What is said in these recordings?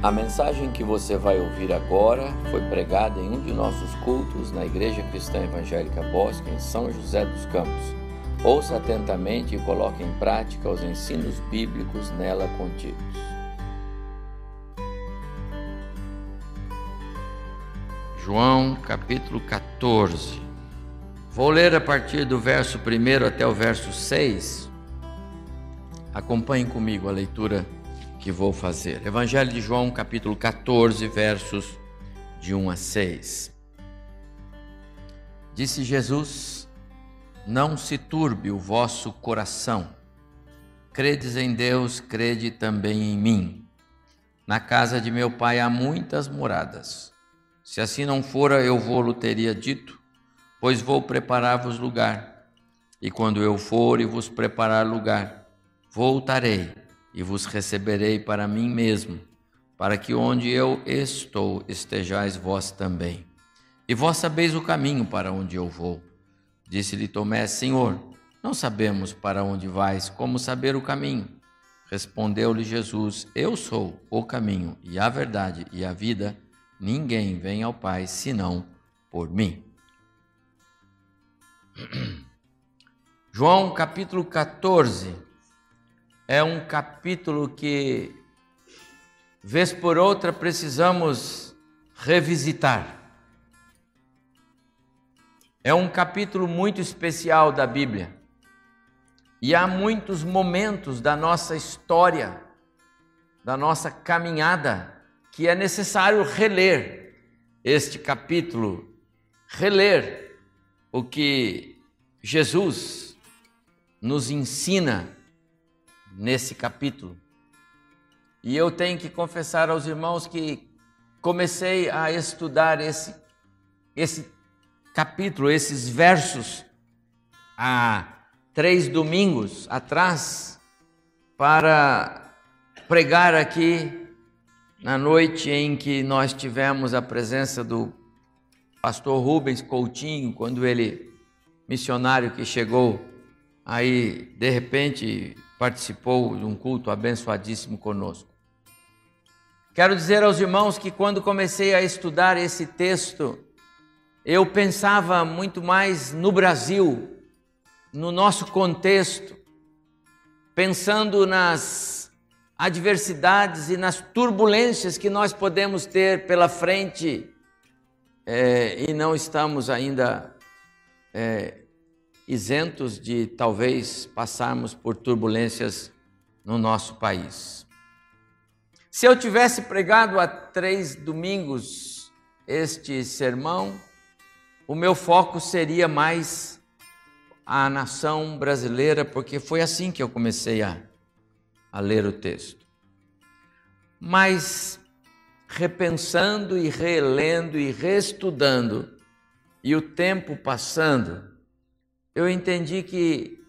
A mensagem que você vai ouvir agora foi pregada em um de nossos cultos na Igreja Cristã Evangélica Bosque, em São José dos Campos. Ouça atentamente e coloque em prática os ensinos bíblicos nela contidos. João capítulo 14. Vou ler a partir do verso 1 até o verso 6. Acompanhe comigo a leitura que vou fazer. Evangelho de João, capítulo 14, versos de 1 a 6. Disse Jesus: Não se turbe o vosso coração. Credes em Deus, crede também em mim. Na casa de meu pai há muitas moradas. Se assim não fora, eu vou-lo teria dito, pois vou preparar-vos lugar. E quando eu for e vos preparar lugar, voltarei e vos receberei para mim mesmo, para que onde eu estou estejais vós também. E vós sabeis o caminho para onde eu vou. Disse-lhe Tomé: Senhor, não sabemos para onde vais, como saber o caminho? Respondeu-lhe Jesus: Eu sou o caminho e a verdade e a vida. Ninguém vem ao Pai senão por mim. João capítulo 14 é um capítulo que, vez por outra, precisamos revisitar. É um capítulo muito especial da Bíblia. E há muitos momentos da nossa história, da nossa caminhada, que é necessário reler este capítulo, reler o que Jesus nos ensina nesse capítulo. E eu tenho que confessar aos irmãos que comecei a estudar esse, esse capítulo, esses versos, há três domingos atrás, para pregar aqui na noite em que nós tivemos a presença do pastor Rubens Coutinho, quando ele, missionário que chegou aí, de repente, participou de um culto abençoadíssimo conosco. Quero dizer aos irmãos que quando comecei a estudar esse texto, eu pensava muito mais no Brasil, no nosso contexto, pensando nas adversidades e nas turbulências que nós podemos ter pela frente é, e não estamos ainda é, isentos de talvez passarmos por turbulências no nosso país. Se eu tivesse pregado há três domingos este sermão, o meu foco seria mais a nação brasileira, porque foi assim que eu comecei a, a ler o texto. Mas repensando e relendo e reestudando, e o tempo passando, eu entendi que,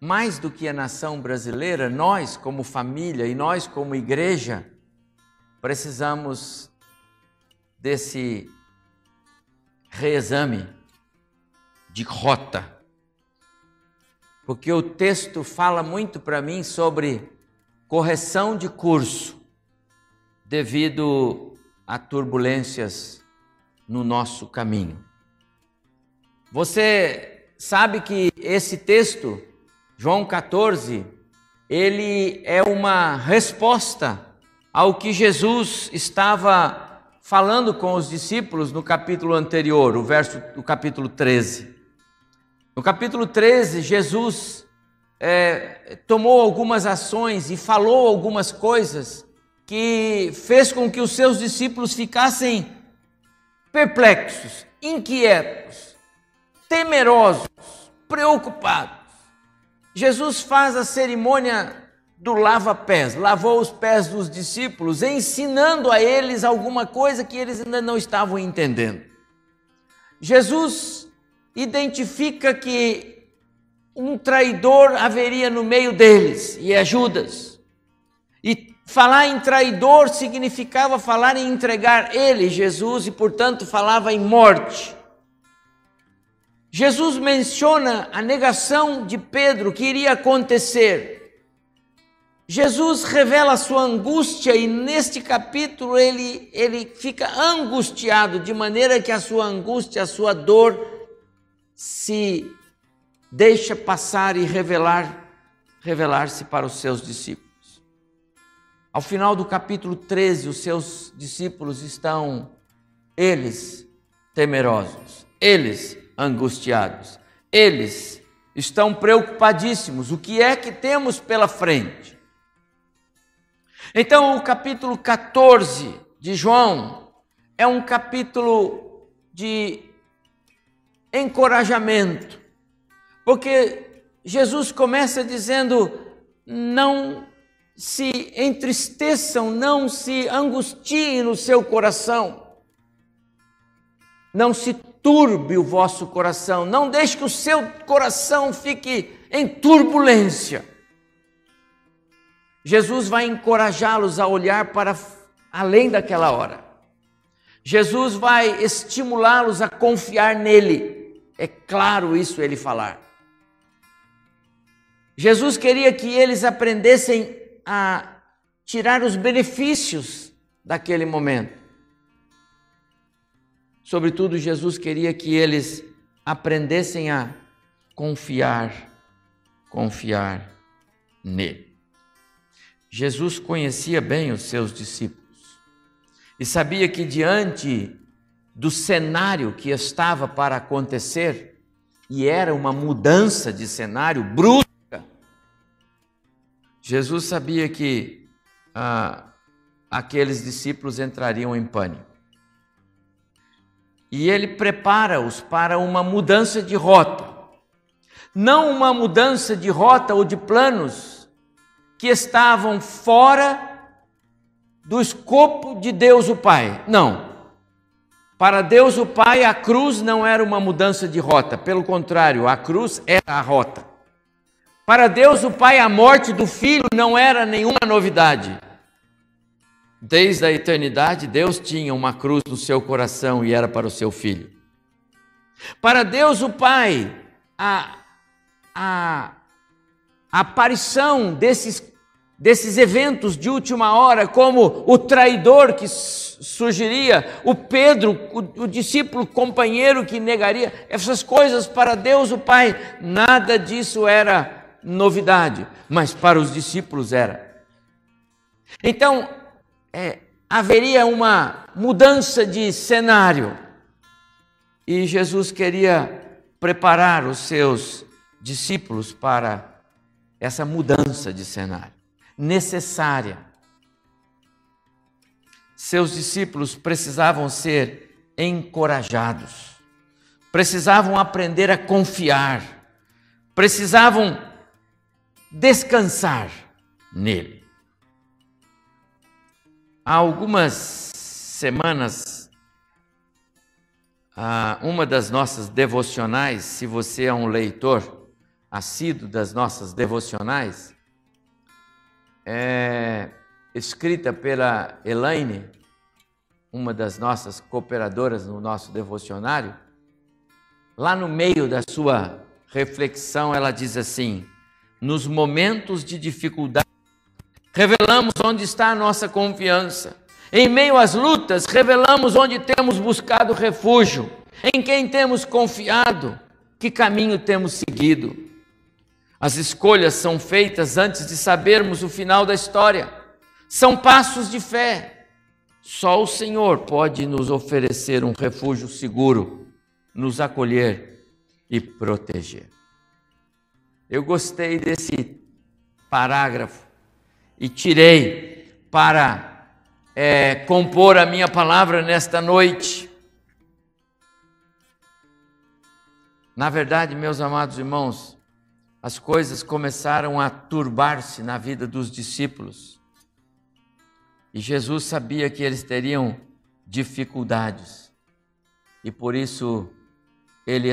mais do que a nação brasileira, nós, como família e nós, como igreja, precisamos desse reexame de rota. Porque o texto fala muito para mim sobre correção de curso devido a turbulências no nosso caminho. Você sabe que esse texto, João 14, ele é uma resposta ao que Jesus estava falando com os discípulos no capítulo anterior, o verso do capítulo 13. No capítulo 13, Jesus é, tomou algumas ações e falou algumas coisas que fez com que os seus discípulos ficassem perplexos, inquietos temerosos, preocupados. Jesus faz a cerimônia do lava-pés, lavou os pés dos discípulos, ensinando a eles alguma coisa que eles ainda não estavam entendendo. Jesus identifica que um traidor haveria no meio deles, e é Judas. E falar em traidor significava falar em entregar ele, Jesus, e portanto falava em morte. Jesus menciona a negação de Pedro que iria acontecer. Jesus revela a sua angústia e neste capítulo ele, ele fica angustiado, de maneira que a sua angústia, a sua dor se deixa passar e revelar revelar-se para os seus discípulos. Ao final do capítulo 13, os seus discípulos estão eles temerosos, eles angustiados, eles estão preocupadíssimos. O que é que temos pela frente? Então, o capítulo 14 de João é um capítulo de encorajamento, porque Jesus começa dizendo: não se entristeçam, não se angustiem no seu coração, não se turbe o vosso coração, não deixe que o seu coração fique em turbulência. Jesus vai encorajá-los a olhar para além daquela hora. Jesus vai estimulá-los a confiar nele. É claro isso ele falar. Jesus queria que eles aprendessem a tirar os benefícios daquele momento. Sobretudo, Jesus queria que eles aprendessem a confiar, confiar nele. Jesus conhecia bem os seus discípulos e sabia que diante do cenário que estava para acontecer, e era uma mudança de cenário brusca, Jesus sabia que ah, aqueles discípulos entrariam em pânico. E ele prepara-os para uma mudança de rota. Não uma mudança de rota ou de planos, que estavam fora do escopo de Deus o Pai. Não. Para Deus o Pai, a cruz não era uma mudança de rota, pelo contrário, a cruz era a rota. Para Deus o Pai, a morte do filho não era nenhuma novidade. Desde a eternidade, Deus tinha uma cruz no seu coração e era para o seu filho. Para Deus o Pai, a, a a aparição desses, desses eventos de última hora, como o traidor que surgiria, o Pedro, o, o discípulo companheiro que negaria, essas coisas para Deus o Pai, nada disso era novidade, mas para os discípulos era. Então, é, haveria uma mudança de cenário e Jesus queria preparar os seus discípulos para essa mudança de cenário necessária. Seus discípulos precisavam ser encorajados, precisavam aprender a confiar, precisavam descansar nele. Há algumas semanas, uma das nossas devocionais, se você é um leitor, assíduo das nossas devocionais, é escrita pela Elaine, uma das nossas cooperadoras no nosso devocionário. Lá no meio da sua reflexão, ela diz assim: nos momentos de dificuldade, revelamos onde está a nossa confiança. Em meio às lutas, revelamos onde temos buscado refúgio, em quem temos confiado, que caminho temos seguido. As escolhas são feitas antes de sabermos o final da história. São passos de fé. Só o Senhor pode nos oferecer um refúgio seguro, nos acolher e proteger. Eu gostei desse parágrafo e tirei para é, compor a minha palavra nesta noite. Na verdade, meus amados irmãos, as coisas começaram a turbar-se na vida dos discípulos. E Jesus sabia que eles teriam dificuldades. E por isso ele,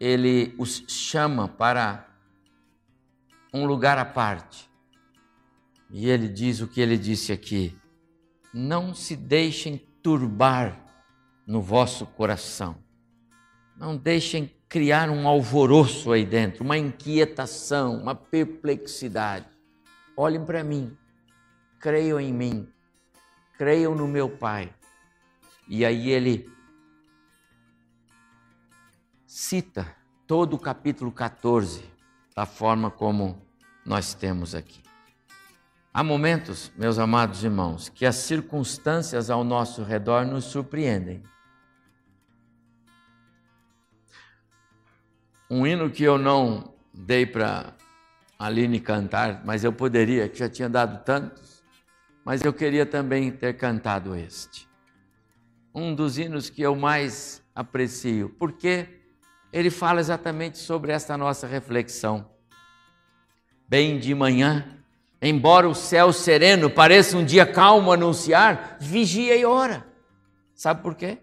ele os chama para um lugar à parte. E ele diz o que ele disse aqui: Não se deixem turbar no vosso coração. Não deixem criar um alvoroço aí dentro, uma inquietação, uma perplexidade. olhem para mim, creiam em mim, creiam no meu Pai. E aí ele cita todo o capítulo 14 da forma como nós temos aqui. Há momentos, meus amados irmãos, que as circunstâncias ao nosso redor nos surpreendem. Um hino que eu não dei para Aline cantar, mas eu poderia, que já tinha dado tantos, mas eu queria também ter cantado este. Um dos hinos que eu mais aprecio, porque ele fala exatamente sobre essa nossa reflexão. Bem de manhã, embora o céu sereno pareça um dia calmo anunciar, vigia e ora. Sabe por quê?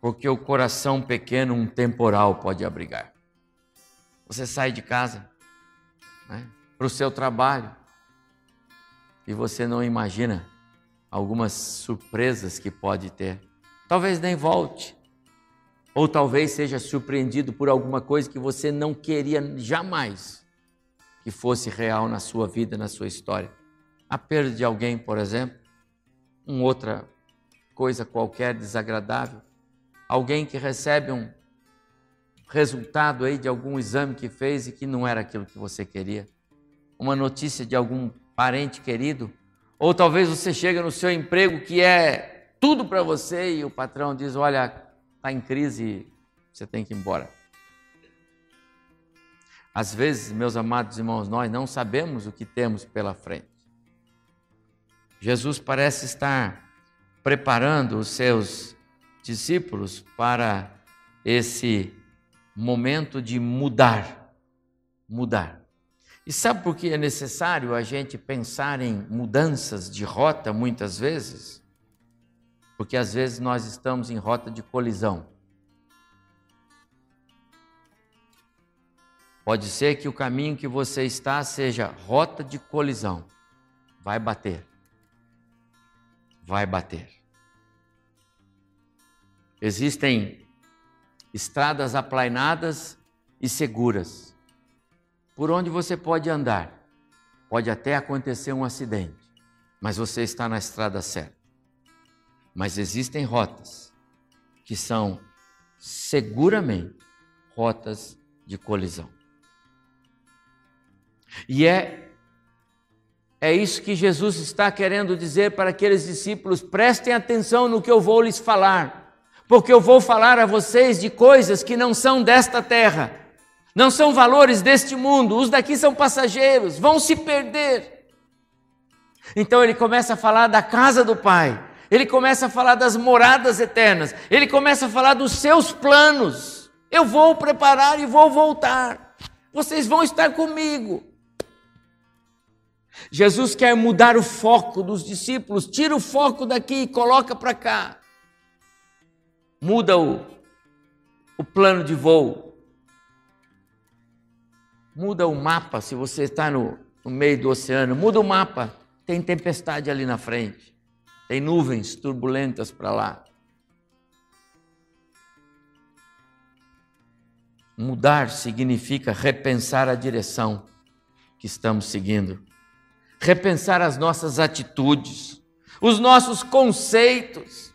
Porque o coração pequeno um temporal pode abrigar. Você sai de casa né, para o seu trabalho e você não imagina algumas surpresas que pode ter. Talvez nem volte, ou talvez seja surpreendido por alguma coisa que você não queria jamais que fosse real na sua vida, na sua história. A perda de alguém, por exemplo, uma outra coisa qualquer desagradável, alguém que recebe um resultado aí de algum exame que fez e que não era aquilo que você queria, uma notícia de algum parente querido, ou talvez você chega no seu emprego que é tudo para você e o patrão diz: Olha, está em crise, você tem que ir embora. Às vezes, meus amados irmãos, nós não sabemos o que temos pela frente. Jesus parece estar preparando os seus discípulos para esse momento de mudar. Mudar. E sabe por que é necessário a gente pensar em mudanças de rota muitas vezes? Porque às vezes nós estamos em rota de colisão. Pode ser que o caminho que você está seja rota de colisão. Vai bater. Vai bater. Existem estradas aplainadas e seguras, por onde você pode andar. Pode até acontecer um acidente, mas você está na estrada certa. Mas existem rotas que são seguramente rotas de colisão. E é é isso que Jesus está querendo dizer para aqueles discípulos: prestem atenção no que eu vou lhes falar porque eu vou falar a vocês de coisas que não são desta terra, não são valores deste mundo, os daqui são passageiros, vão se perder. Então ele começa a falar da casa do Pai, ele começa a falar das moradas eternas, ele começa a falar dos seus planos. Eu vou preparar e vou voltar, vocês vão estar comigo. Jesus quer mudar o foco dos discípulos, tira o foco daqui e coloca para cá muda o, o plano de voo, muda o mapa. Se você está no, no meio do oceano, muda o mapa. Tem tempestade ali na frente, tem nuvens turbulentas para lá. Mudar significa repensar a direção que estamos seguindo, repensar as nossas atitudes, os nossos conceitos.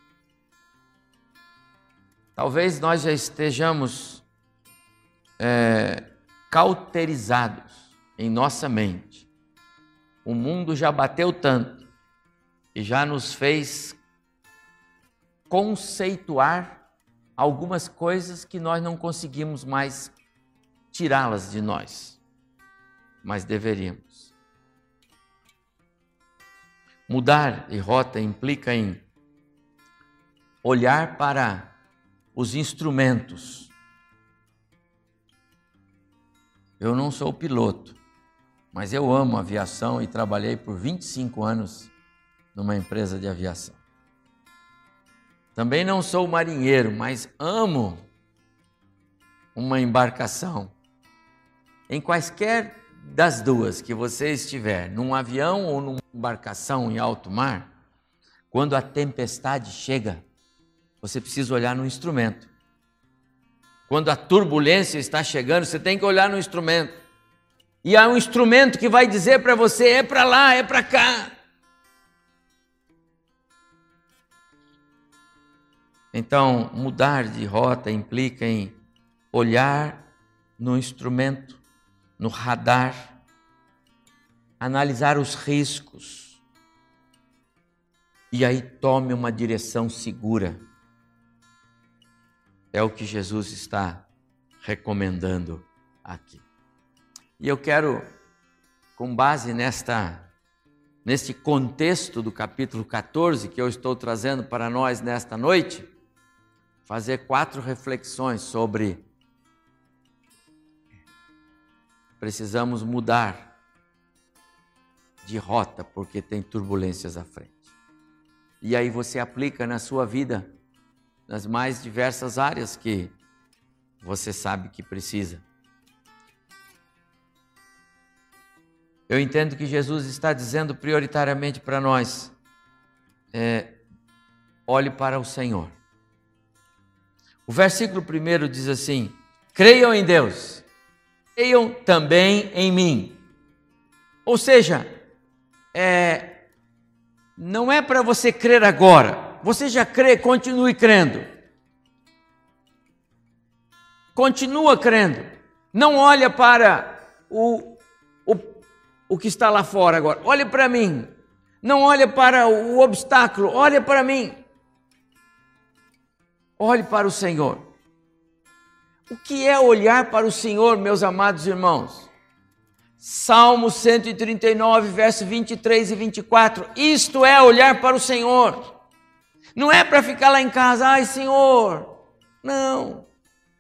Talvez nós já estejamos é, cauterizados em nossa mente. O mundo já bateu tanto e já nos fez conceituar algumas coisas que nós não conseguimos mais tirá-las de nós, mas deveríamos. Mudar de rota implica em olhar para os instrumentos. Eu não sou piloto, mas eu amo aviação e trabalhei por 25 anos numa empresa de aviação. Também não sou marinheiro, mas amo uma embarcação. Em quaisquer das duas que você estiver, num avião ou numa embarcação em alto mar, quando a tempestade chega, você precisa olhar no instrumento. Quando a turbulência está chegando, você tem que olhar no instrumento. E há um instrumento que vai dizer para você: é para lá, é para cá. Então, mudar de rota implica em olhar no instrumento, no radar, analisar os riscos e aí tome uma direção segura. É o que Jesus está recomendando aqui. E eu quero, com base nesta neste contexto do capítulo 14 que eu estou trazendo para nós nesta noite, fazer quatro reflexões sobre precisamos mudar de rota porque tem turbulências à frente. E aí você aplica na sua vida nas mais diversas áreas que você sabe que precisa. Eu entendo que Jesus está dizendo prioritariamente para nós: é, olhe para o Senhor. O versículo primeiro diz assim: creiam em Deus, creiam também em mim. Ou seja, é, não é para você crer agora, você já crê, continue crendo. Continua crendo. Não olha para o o que está lá fora agora. Olhe para mim. Não olhe para o obstáculo, olhe para mim. Olhe para o Senhor. O que é olhar para o Senhor, meus amados irmãos? Salmo 139, verso 23 e 24. Isto é olhar para o Senhor. Não é para ficar lá em casa, ai Senhor. Não.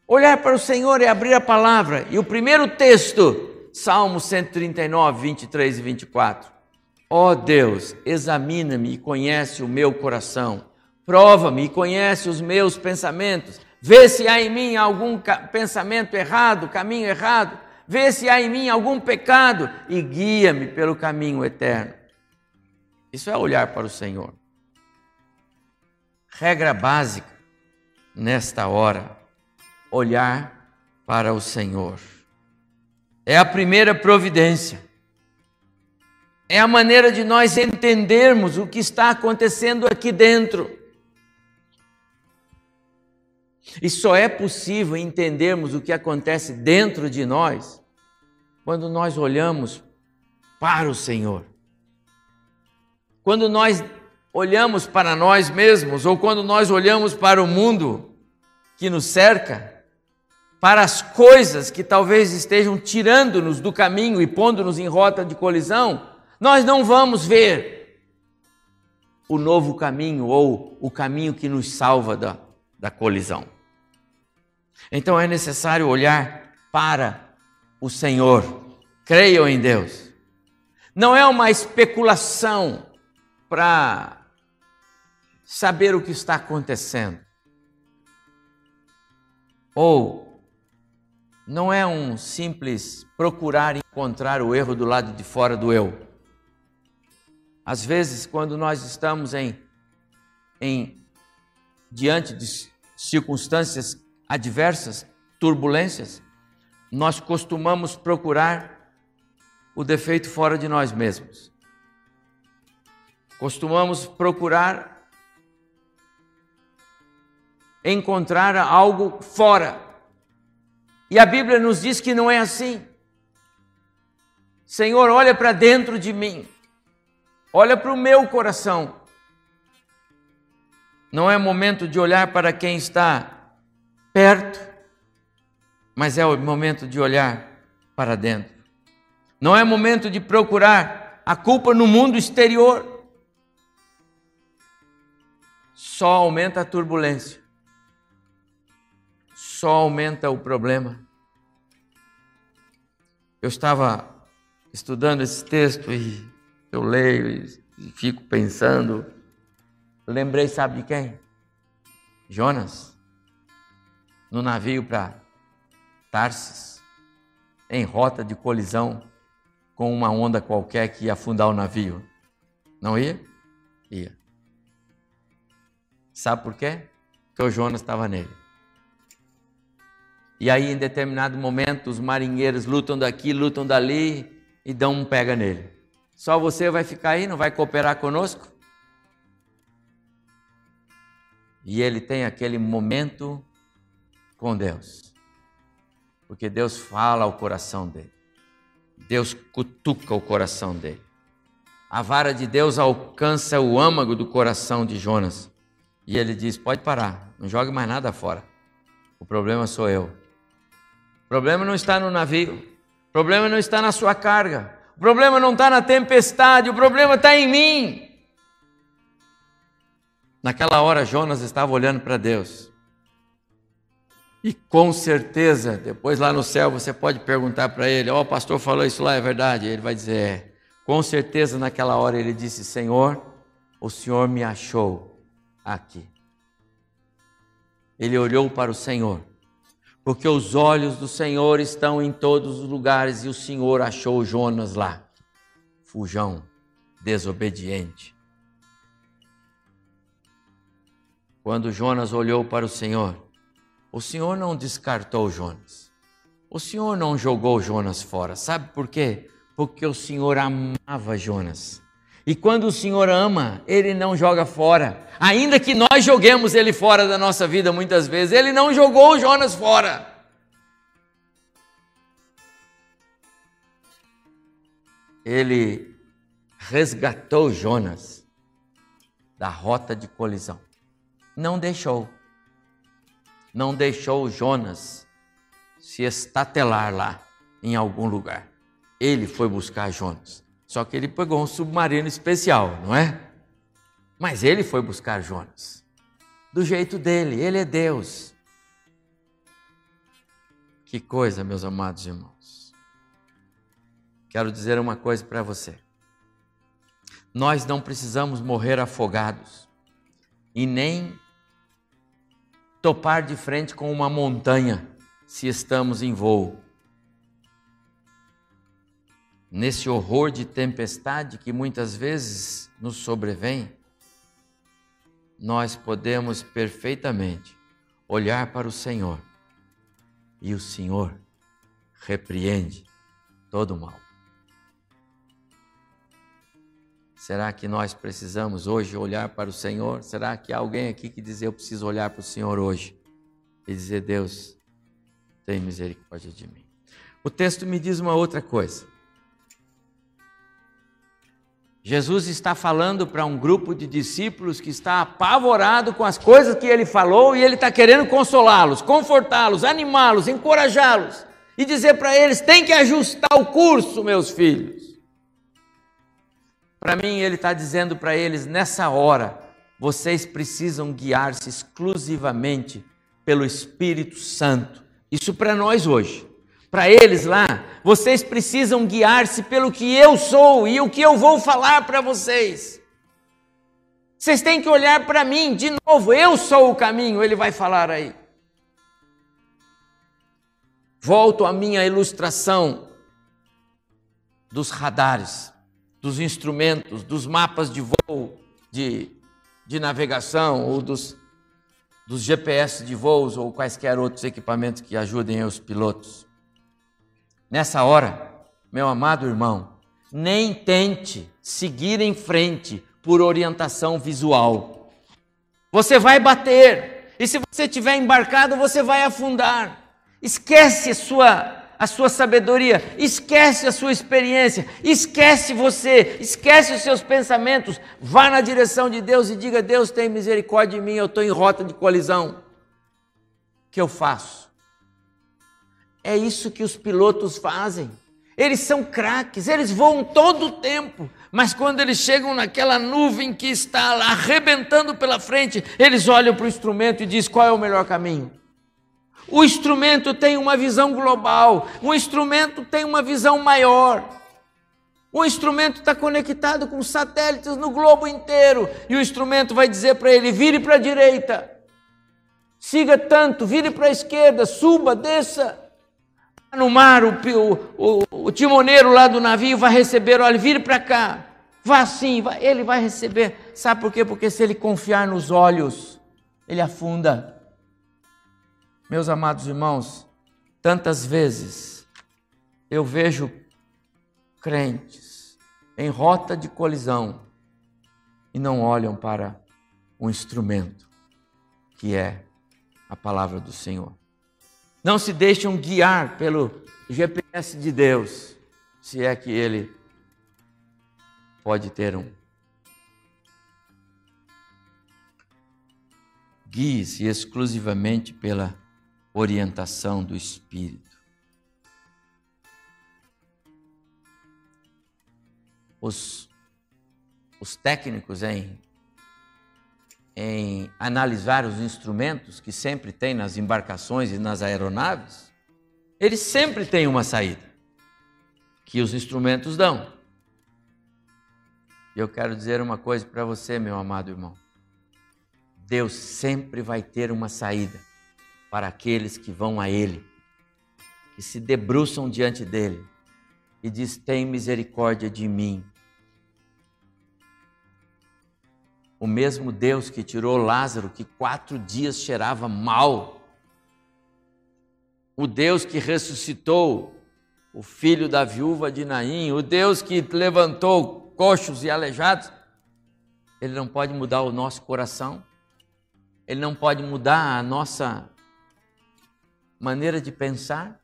Olhar para o Senhor é abrir a palavra. E o primeiro texto Salmo 139, 23 e 24. Ó oh Deus, examina-me e conhece o meu coração. Prova-me e conhece os meus pensamentos. Vê se há em mim algum pensamento errado, caminho errado. Vê se há em mim algum pecado e guia-me pelo caminho eterno. Isso é olhar para o Senhor. Regra básica nesta hora: olhar para o Senhor é a primeira providência. É a maneira de nós entendermos o que está acontecendo aqui dentro. E só é possível entendermos o que acontece dentro de nós quando nós olhamos para o Senhor. Quando nós olhamos para nós mesmos ou quando nós olhamos para o mundo que nos cerca, para as coisas que talvez estejam tirando-nos do caminho e pondo-nos em rota de colisão, nós não vamos ver o novo caminho ou o caminho que nos salva da, da colisão. Então é necessário olhar para o Senhor. Creiam em Deus. Não é uma especulação para saber o que está acontecendo. Ou não é um simples procurar encontrar o erro do lado de fora do eu. Às vezes, quando nós estamos em, em diante de circunstâncias adversas, turbulências, nós costumamos procurar o defeito fora de nós mesmos. Costumamos procurar encontrar algo fora e a Bíblia nos diz que não é assim. Senhor, olha para dentro de mim, olha para o meu coração. Não é momento de olhar para quem está perto, mas é o momento de olhar para dentro. Não é momento de procurar a culpa no mundo exterior. Só aumenta a turbulência só aumenta o problema. Eu estava estudando esse texto e eu leio e fico pensando. Lembrei, sabe de quem? Jonas, no navio para Tarsis, em rota de colisão com uma onda qualquer que ia afundar o navio. Não ia? Ia. Sabe por quê? Porque o Jonas estava nele. E aí, em determinado momento, os marinheiros lutam daqui, lutam dali e dão um pega nele. Só você vai ficar aí, não vai cooperar conosco? E ele tem aquele momento com Deus. Porque Deus fala ao coração dele. Deus cutuca o coração dele. A vara de Deus alcança o âmago do coração de Jonas. E ele diz: Pode parar, não jogue mais nada fora. O problema sou eu. O problema não está no navio. O problema não está na sua carga. O problema não está na tempestade. O problema está em mim. Naquela hora, Jonas estava olhando para Deus. E com certeza, depois lá no céu, você pode perguntar para ele: Ó, oh, o pastor falou isso lá, é verdade? Ele vai dizer: É. Com certeza, naquela hora, ele disse: Senhor, o Senhor me achou aqui. Ele olhou para o Senhor, porque os olhos do Senhor estão em todos os lugares e o Senhor achou Jonas lá, fujão, desobediente. Quando Jonas olhou para o Senhor, o Senhor não descartou Jonas. O Senhor não jogou Jonas fora. Sabe por quê? Porque o Senhor amava Jonas. E quando o Senhor ama, ele não joga fora. Ainda que nós joguemos ele fora da nossa vida muitas vezes, ele não jogou Jonas fora. Ele resgatou Jonas da rota de colisão. Não deixou não deixou Jonas se estatelar lá em algum lugar. Ele foi buscar Jonas. Só que ele pegou um submarino especial, não é? Mas ele foi buscar Jonas. Do jeito dele, ele é Deus. Que coisa, meus amados irmãos. Quero dizer uma coisa para você. Nós não precisamos morrer afogados e nem topar de frente com uma montanha se estamos em voo. Nesse horror de tempestade que muitas vezes nos sobrevém, nós podemos perfeitamente olhar para o Senhor e o Senhor repreende todo o mal. Será que nós precisamos hoje olhar para o Senhor? Será que há alguém aqui que diz eu preciso olhar para o Senhor hoje e dizer Deus, tem misericórdia de mim? O texto me diz uma outra coisa. Jesus está falando para um grupo de discípulos que está apavorado com as coisas que ele falou e ele está querendo consolá-los, confortá-los, animá-los, encorajá-los e dizer para eles: tem que ajustar o curso, meus filhos. Para mim, ele está dizendo para eles: nessa hora, vocês precisam guiar-se exclusivamente pelo Espírito Santo. Isso para nós hoje. Para eles lá, vocês precisam guiar-se pelo que eu sou e o que eu vou falar para vocês. Vocês têm que olhar para mim de novo, eu sou o caminho, ele vai falar aí. Volto à minha ilustração dos radares dos instrumentos, dos mapas de voo, de, de navegação, ou dos, dos GPS de voos, ou quaisquer outros equipamentos que ajudem os pilotos. Nessa hora, meu amado irmão, nem tente seguir em frente por orientação visual. Você vai bater, e se você estiver embarcado, você vai afundar. Esquece sua a sua sabedoria, esquece a sua experiência, esquece você, esquece os seus pensamentos, vá na direção de Deus e diga: Deus tem misericórdia de mim, eu estou em rota de colisão. O que eu faço? É isso que os pilotos fazem. Eles são craques, eles voam todo o tempo, mas quando eles chegam naquela nuvem que está lá arrebentando pela frente, eles olham para o instrumento e dizem qual é o melhor caminho. O instrumento tem uma visão global, o instrumento tem uma visão maior. O instrumento está conectado com satélites no globo inteiro e o instrumento vai dizer para ele: vire para a direita, siga tanto, vire para a esquerda, suba, desça. No mar, o, o, o, timoneiro lá do navio vai receber: olha, vire para cá, vá assim, ele vai receber. Sabe por quê? Porque se ele confiar nos olhos, ele afunda. Meus amados irmãos, Tantas vezes eu vejo crentes em rota de colisão e não olham para o instrumento que é a palavra do Senhor. Não se deixam guiar pelo GPS de Deus, se é que ele pode ter um. Guie-se exclusivamente pela orientação do Espírito. Os, os técnicos em, em analisar os instrumentos que sempre tem nas embarcações e nas aeronaves, eles sempre têm uma saída que os instrumentos dão. E eu quero dizer uma coisa para você, meu amado irmão. Deus sempre vai ter uma saída para aqueles que vão a Ele, que se debruçam diante dele e diz: Tem misericórdia de mim. O mesmo Deus que tirou Lázaro, que quatro dias cheirava mal, o Deus que ressuscitou o filho da viúva de Naim, o Deus que levantou coxos e aleijados, ele não pode mudar o nosso coração, ele não pode mudar a nossa maneira de pensar?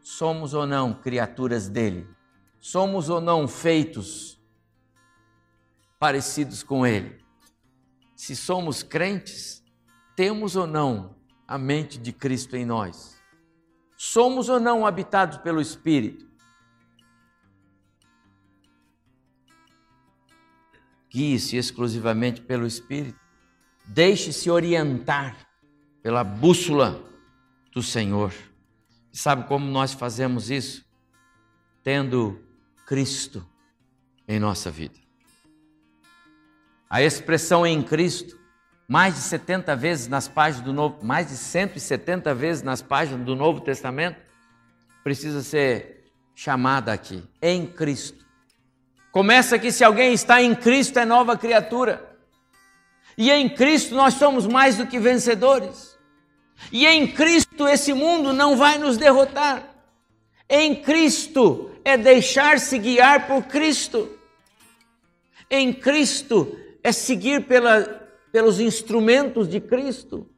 Somos ou não criaturas dele? Somos ou não feitos parecidos com ele? Se somos crentes, temos ou não a mente de Cristo em nós? Somos ou não habitados pelo Espírito? Guie-se exclusivamente pelo Espírito. Deixe-se orientar pela bússola do Senhor. E sabe como nós fazemos isso? Tendo Cristo em nossa vida. A expressão em Cristo, mais de 70 vezes nas páginas do Novo, mais de 170 vezes nas páginas do Novo Testamento, precisa ser chamada aqui, em Cristo. Começa que se alguém está em Cristo é nova criatura. E em Cristo nós somos mais do que vencedores. E em Cristo esse mundo não vai nos derrotar. Em Cristo é deixar-se guiar por Cristo. Em Cristo é seguir pela, pelos instrumentos de Cristo.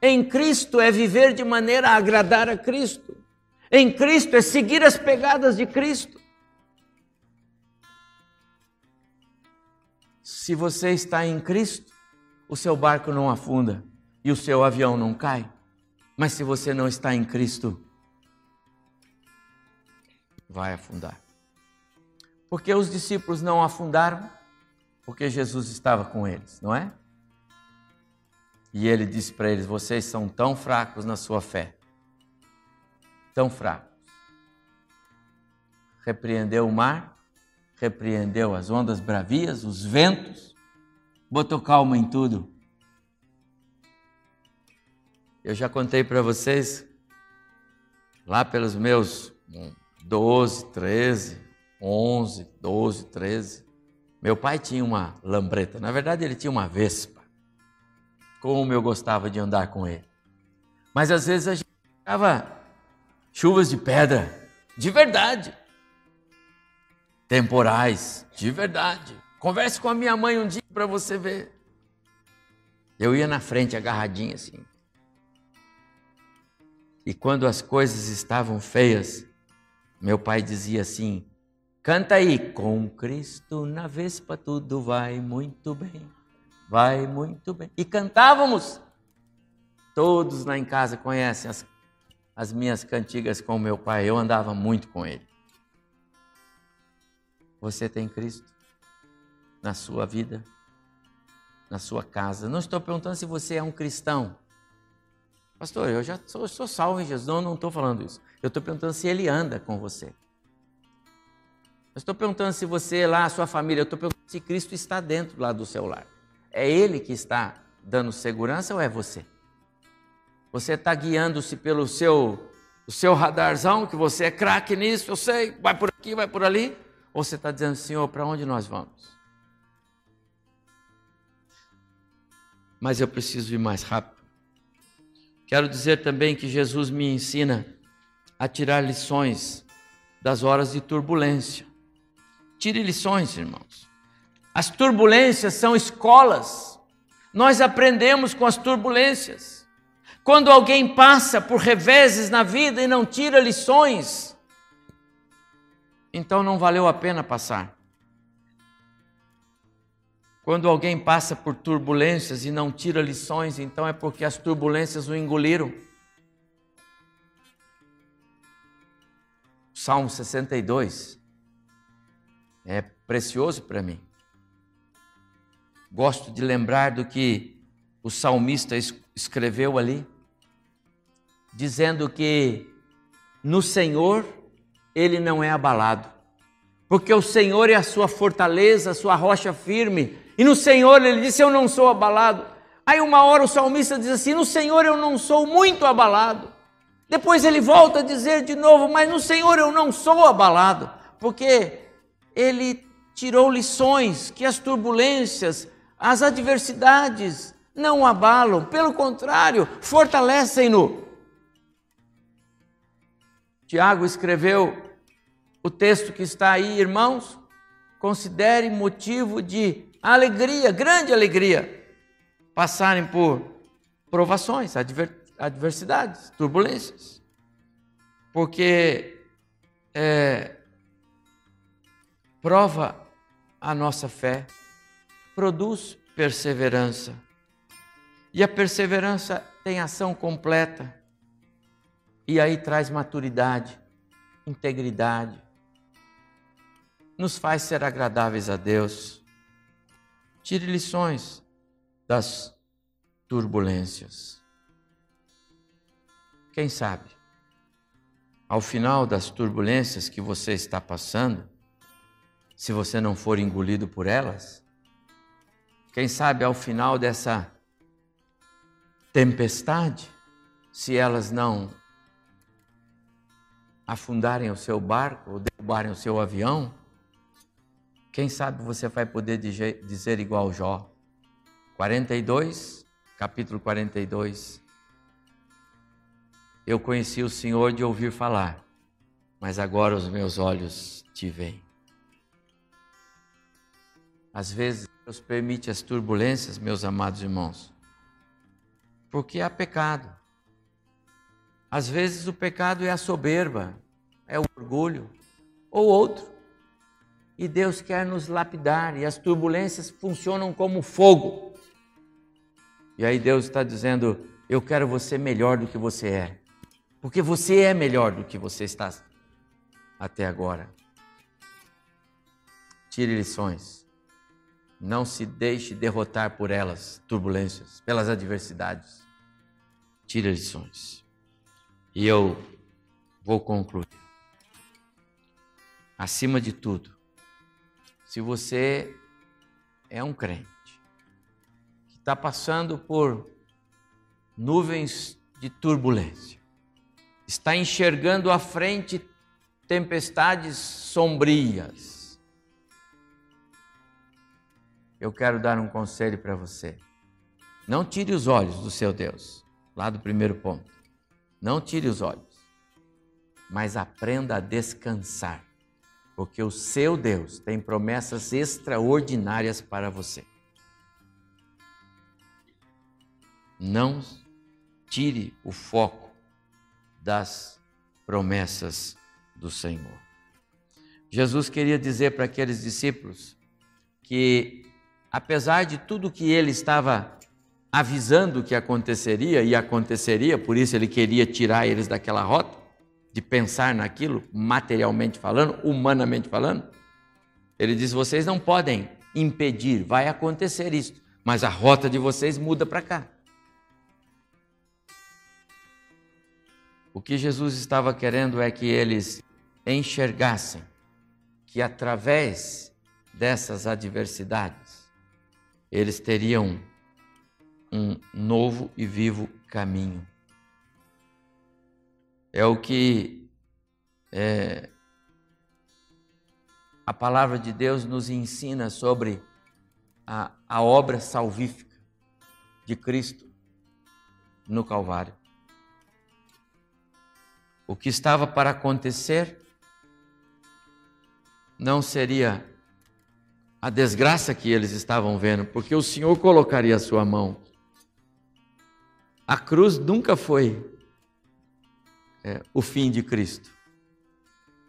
Em Cristo é viver de maneira a agradar a Cristo. Em Cristo é seguir as pegadas de Cristo. Se você está em Cristo, o seu barco não afunda e o seu avião não cai. Mas se você não está em Cristo, vai afundar. Porque os discípulos não afundaram? Porque Jesus estava com eles, não é? E ele disse para eles: Vocês são tão fracos na sua fé, tão fracos. Repreendeu o mar, repreendeu as ondas bravias, os ventos, botou calma em tudo eu já contei para vocês, lá pelos meus 12, 13, 11, 12, 13, meu pai tinha uma lambreta. Na verdade, ele tinha uma vespa. Como eu gostava de andar com ele. Mas às vezes a gente ficava chuvas de pedra, de verdade. Temporais, de verdade. Converse com a minha mãe um dia para você ver. Eu ia na frente agarradinho assim. E quando as coisas estavam feias, meu pai dizia assim: canta aí, com Cristo na Vespa tudo vai muito bem, vai muito bem. E cantávamos. Todos lá em casa conhecem as, as minhas cantigas com meu pai, eu andava muito com ele. Você tem Cristo na sua vida, na sua casa. Não estou perguntando se você é um cristão. Pastor, eu já sou, sou salvo em Jesus. Não, não estou falando isso. Eu estou perguntando se ele anda com você. Eu estou perguntando se você lá, a sua família, eu estou perguntando se Cristo está dentro lá do seu lar. É Ele que está dando segurança ou é você? Você está guiando-se pelo seu, o seu radarzão, que você é craque nisso, eu sei, vai por aqui, vai por ali? Ou você está dizendo, Senhor, para onde nós vamos? Mas eu preciso ir mais rápido. Quero dizer também que Jesus me ensina a tirar lições das horas de turbulência. Tire lições, irmãos. As turbulências são escolas. Nós aprendemos com as turbulências. Quando alguém passa por reveses na vida e não tira lições, então não valeu a pena passar. Quando alguém passa por turbulências e não tira lições, então é porque as turbulências o engoliram. Salmo 62 é precioso para mim. Gosto de lembrar do que o salmista escreveu ali, dizendo que no Senhor ele não é abalado, porque o Senhor é a sua fortaleza, a sua rocha firme, e no Senhor ele disse: Eu não sou abalado. Aí uma hora o salmista diz assim: No Senhor eu não sou muito abalado. Depois ele volta a dizer de novo: Mas no Senhor eu não sou abalado, porque ele tirou lições que as turbulências, as adversidades não abalam, pelo contrário, fortalecem-no. Tiago escreveu o texto que está aí, irmãos, considere motivo de alegria, grande alegria, passarem por provações, adver adversidades, turbulências. Porque é, prova a nossa fé, produz perseverança. E a perseverança tem ação completa. E aí traz maturidade, integridade. Nos faz ser agradáveis a Deus. Tire lições das turbulências. Quem sabe, ao final das turbulências que você está passando, se você não for engolido por elas, quem sabe ao final dessa tempestade, se elas não afundarem o seu barco ou derrubarem o seu avião, quem sabe você vai poder dizer igual Jó. 42, capítulo 42. Eu conheci o Senhor de ouvir falar, mas agora os meus olhos te veem. Às vezes Deus permite as turbulências, meus amados irmãos, porque há pecado. Às vezes o pecado é a soberba, é o orgulho, ou outro. E Deus quer nos lapidar, e as turbulências funcionam como fogo. E aí Deus está dizendo: Eu quero você melhor do que você é. Porque você é melhor do que você está até agora. Tire lições. Não se deixe derrotar por elas, turbulências, pelas adversidades. Tire lições. E eu vou concluir. Acima de tudo, se você é um crente que está passando por nuvens de turbulência, está enxergando à frente tempestades sombrias. Eu quero dar um conselho para você. Não tire os olhos do seu Deus, lá do primeiro ponto. Não tire os olhos, mas aprenda a descansar, porque o seu Deus tem promessas extraordinárias para você. Não tire o foco das promessas do Senhor. Jesus queria dizer para aqueles discípulos que, apesar de tudo que ele estava avisando que aconteceria e aconteceria, por isso ele queria tirar eles daquela rota, de pensar naquilo, materialmente falando, humanamente falando, ele diz: vocês não podem impedir, vai acontecer isso, mas a rota de vocês muda para cá. O que Jesus estava querendo é que eles enxergassem que através dessas adversidades eles teriam um novo e vivo caminho. É o que é, a palavra de Deus nos ensina sobre a, a obra salvífica de Cristo no Calvário. o que estava para acontecer não seria a desgraça que eles estavam vendo, porque o Senhor colocaria a sua mão. A cruz nunca foi é, o fim de Cristo.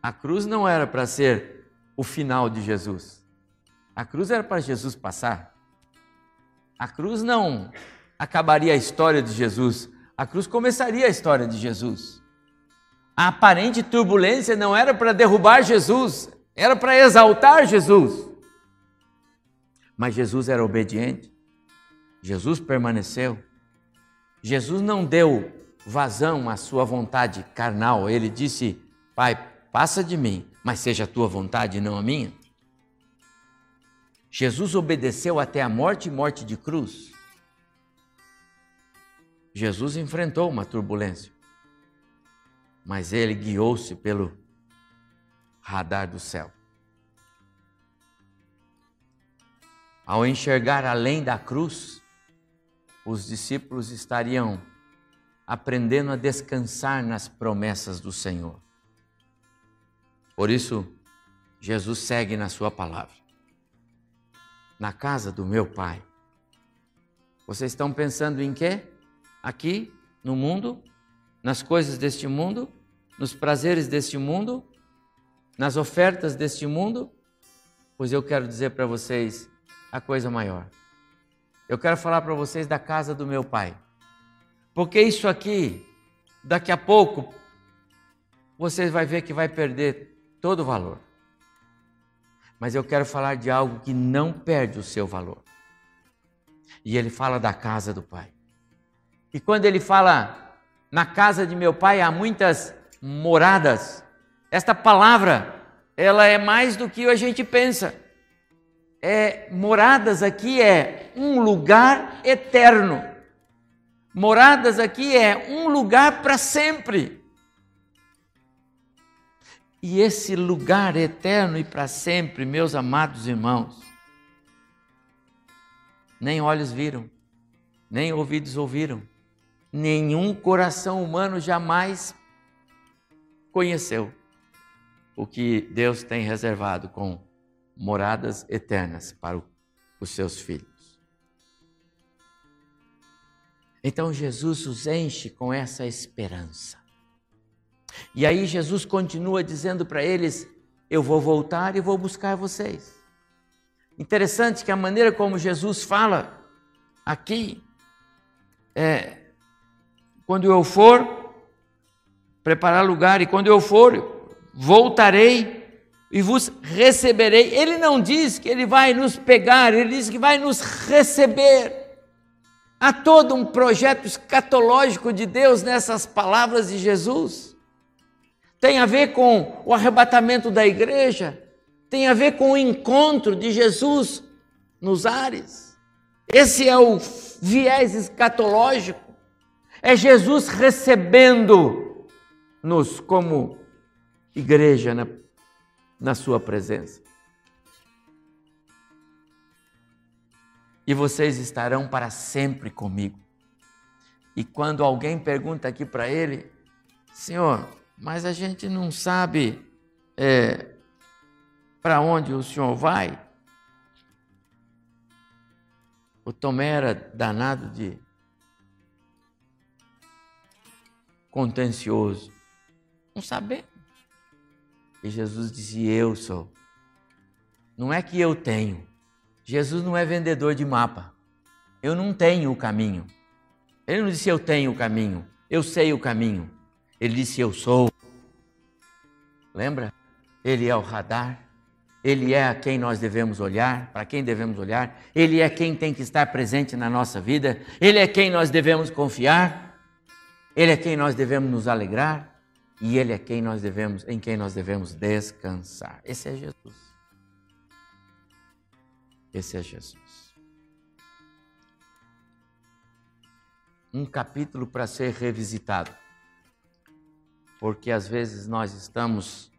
A cruz não era para ser o final de Jesus. A cruz era para Jesus passar. A cruz não acabaria a história de Jesus. A cruz começaria a história de Jesus. A aparente turbulência não era para derrubar Jesus, era para exaltar Jesus. Mas Jesus era obediente. Jesus permaneceu. Jesus não deu vazão à sua vontade carnal. Ele disse: Pai, passa de mim, mas seja a tua vontade e não a minha. Jesus obedeceu até a morte e morte de cruz. Jesus enfrentou uma turbulência, mas ele guiou-se pelo radar do céu. Ao enxergar além da cruz, os discípulos estariam aprendendo a descansar nas promessas do Senhor. Por isso, Jesus segue na Sua palavra. Na casa do meu Pai. Vocês estão pensando em quê? Aqui, no mundo? Nas coisas deste mundo? Nos prazeres deste mundo? Nas ofertas deste mundo? Pois eu quero dizer para vocês a coisa maior. Eu quero falar para vocês da casa do meu pai. Porque isso aqui, daqui a pouco, vocês vão ver que vai perder todo o valor. Mas eu quero falar de algo que não perde o seu valor. E ele fala da casa do pai. E quando ele fala na casa de meu pai há muitas moradas, esta palavra, ela é mais do que a gente pensa é, moradas aqui é um lugar eterno. Moradas aqui é um lugar para sempre. E esse lugar eterno e para sempre, meus amados irmãos, nem olhos viram, nem ouvidos ouviram, nenhum coração humano jamais conheceu o que Deus tem reservado com moradas eternas para os seus filhos. Então Jesus os enche com essa esperança. E aí Jesus continua dizendo para eles: Eu vou voltar e vou buscar vocês. Interessante que a maneira como Jesus fala aqui é quando eu for preparar lugar e quando eu for voltarei e vos receberei. Ele não diz que ele vai nos pegar, ele diz que vai nos receber. Há todo um projeto escatológico de Deus nessas palavras de Jesus. Tem a ver com o arrebatamento da igreja, tem a ver com o encontro de Jesus nos ares. Esse é o viés escatológico. É Jesus recebendo-nos como igreja na na Sua presença. E vocês estarão para sempre comigo. E quando alguém pergunta aqui para ele, Senhor, mas a gente não sabe é, para onde o Senhor vai? O Tomé era danado de contencioso. Não sabemos. E Jesus dizia: Eu sou. Não é que eu tenho. Jesus não é vendedor de mapa. Eu não tenho o caminho. Ele não disse eu tenho o caminho, eu sei o caminho. Ele disse eu sou. Lembra? Ele é o radar. Ele é a quem nós devemos olhar, para quem devemos olhar. Ele é quem tem que estar presente na nossa vida. Ele é quem nós devemos confiar. Ele é quem nós devemos nos alegrar e ele é quem nós devemos, em quem nós devemos descansar. Esse é Jesus. Esse é Jesus. Um capítulo para ser revisitado. Porque às vezes nós estamos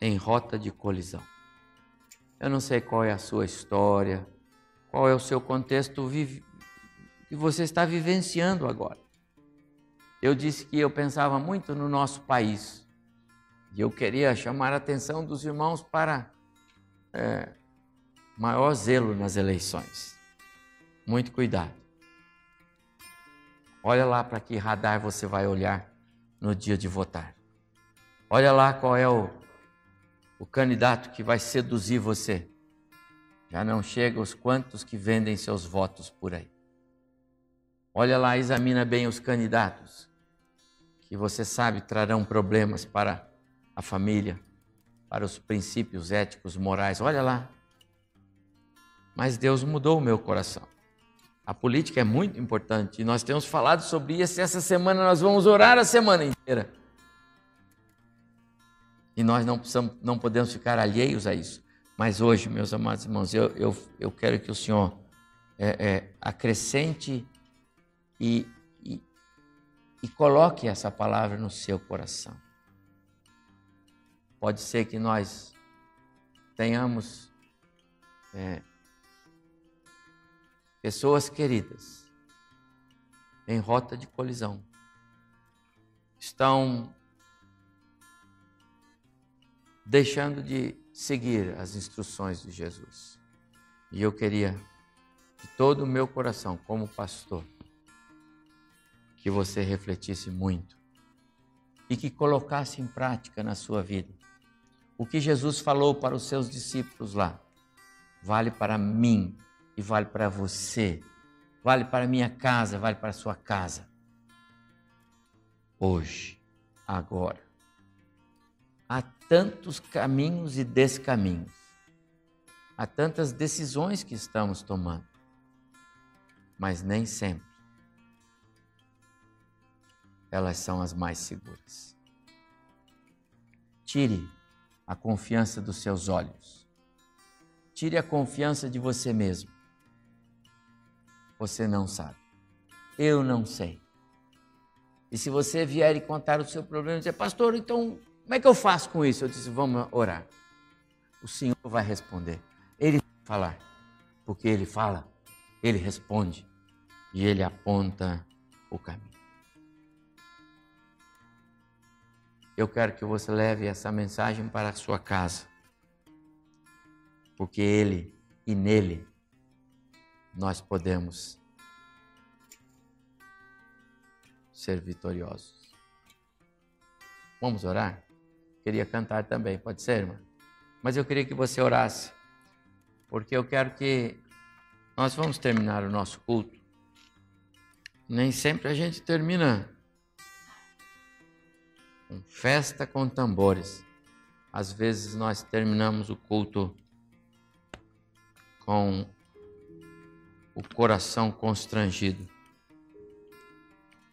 em rota de colisão. Eu não sei qual é a sua história, qual é o seu contexto que você está vivenciando agora. eu disse que eu pensava muito no nosso país. E eu queria chamar a atenção dos irmãos para é, maior zelo nas eleições. Muito cuidado. Olha lá para que radar você vai olhar no dia de votar. Olha lá qual é o, o candidato que vai seduzir você. Já não chega os quantos que vendem seus votos por aí. Olha lá, examina bem os candidatos, que você sabe trarão problemas para a família, para os princípios éticos, morais. Olha lá. Mas Deus mudou o meu coração. A política é muito importante e nós temos falado sobre isso. Essa semana nós vamos orar a semana inteira. E nós não, precisamos, não podemos ficar alheios a isso. Mas hoje, meus amados irmãos, eu, eu, eu quero que o Senhor é, é, acrescente e, e, e coloque essa palavra no seu coração. Pode ser que nós tenhamos é, pessoas queridas em rota de colisão. Estão deixando de seguir as instruções de Jesus. E eu queria, de todo o meu coração, como pastor, que você refletisse muito e que colocasse em prática na sua vida o que Jesus falou para os seus discípulos lá vale para mim e vale para você, vale para minha casa, vale para sua casa. Hoje, agora. Há tantos caminhos e descaminhos, há tantas decisões que estamos tomando, mas nem sempre elas são as mais seguras. Tire a confiança dos seus olhos. Tire a confiança de você mesmo. Você não sabe. Eu não sei. E se você vier e contar o seu problema dizer, pastor, então como é que eu faço com isso? Eu disse, vamos orar. O Senhor vai responder. Ele vai falar. Porque Ele fala, Ele responde e Ele aponta o caminho. eu quero que você leve essa mensagem para a sua casa. Porque Ele e nele nós podemos ser vitoriosos. Vamos orar? Queria cantar também, pode ser, irmã? Mas eu queria que você orasse, porque eu quero que nós vamos terminar o nosso culto. Nem sempre a gente termina com festa com tambores. Às vezes nós terminamos o culto com o coração constrangido.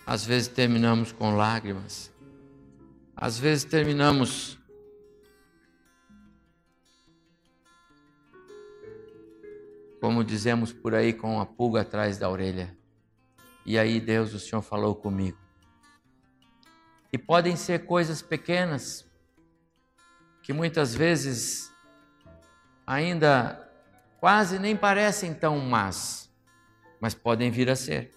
Às vezes terminamos com lágrimas. Às vezes terminamos como dizemos por aí, com a pulga atrás da orelha. E aí, Deus, o Senhor falou comigo. E podem ser coisas pequenas, que muitas vezes ainda quase nem parecem tão más, mas podem vir a ser.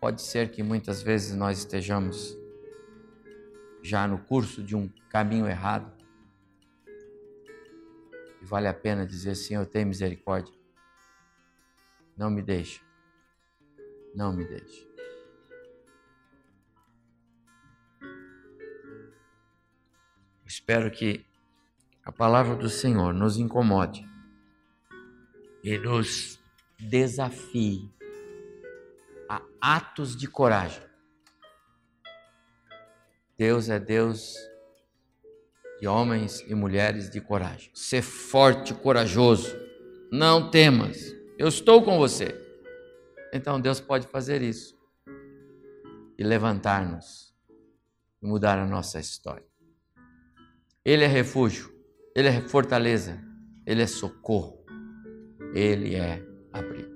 Pode ser que muitas vezes nós estejamos já no curso de um caminho errado. E vale a pena dizer, Senhor, tem misericórdia. Não me deixa não me deixe. Espero que a palavra do Senhor nos incomode e nos desafie a atos de coragem. Deus é Deus de homens e mulheres de coragem. Ser forte corajoso. Não temas. Eu estou com você. Então Deus pode fazer isso e levantar-nos e mudar a nossa história. Ele é refúgio, ele é fortaleza, ele é socorro, ele é abrigo.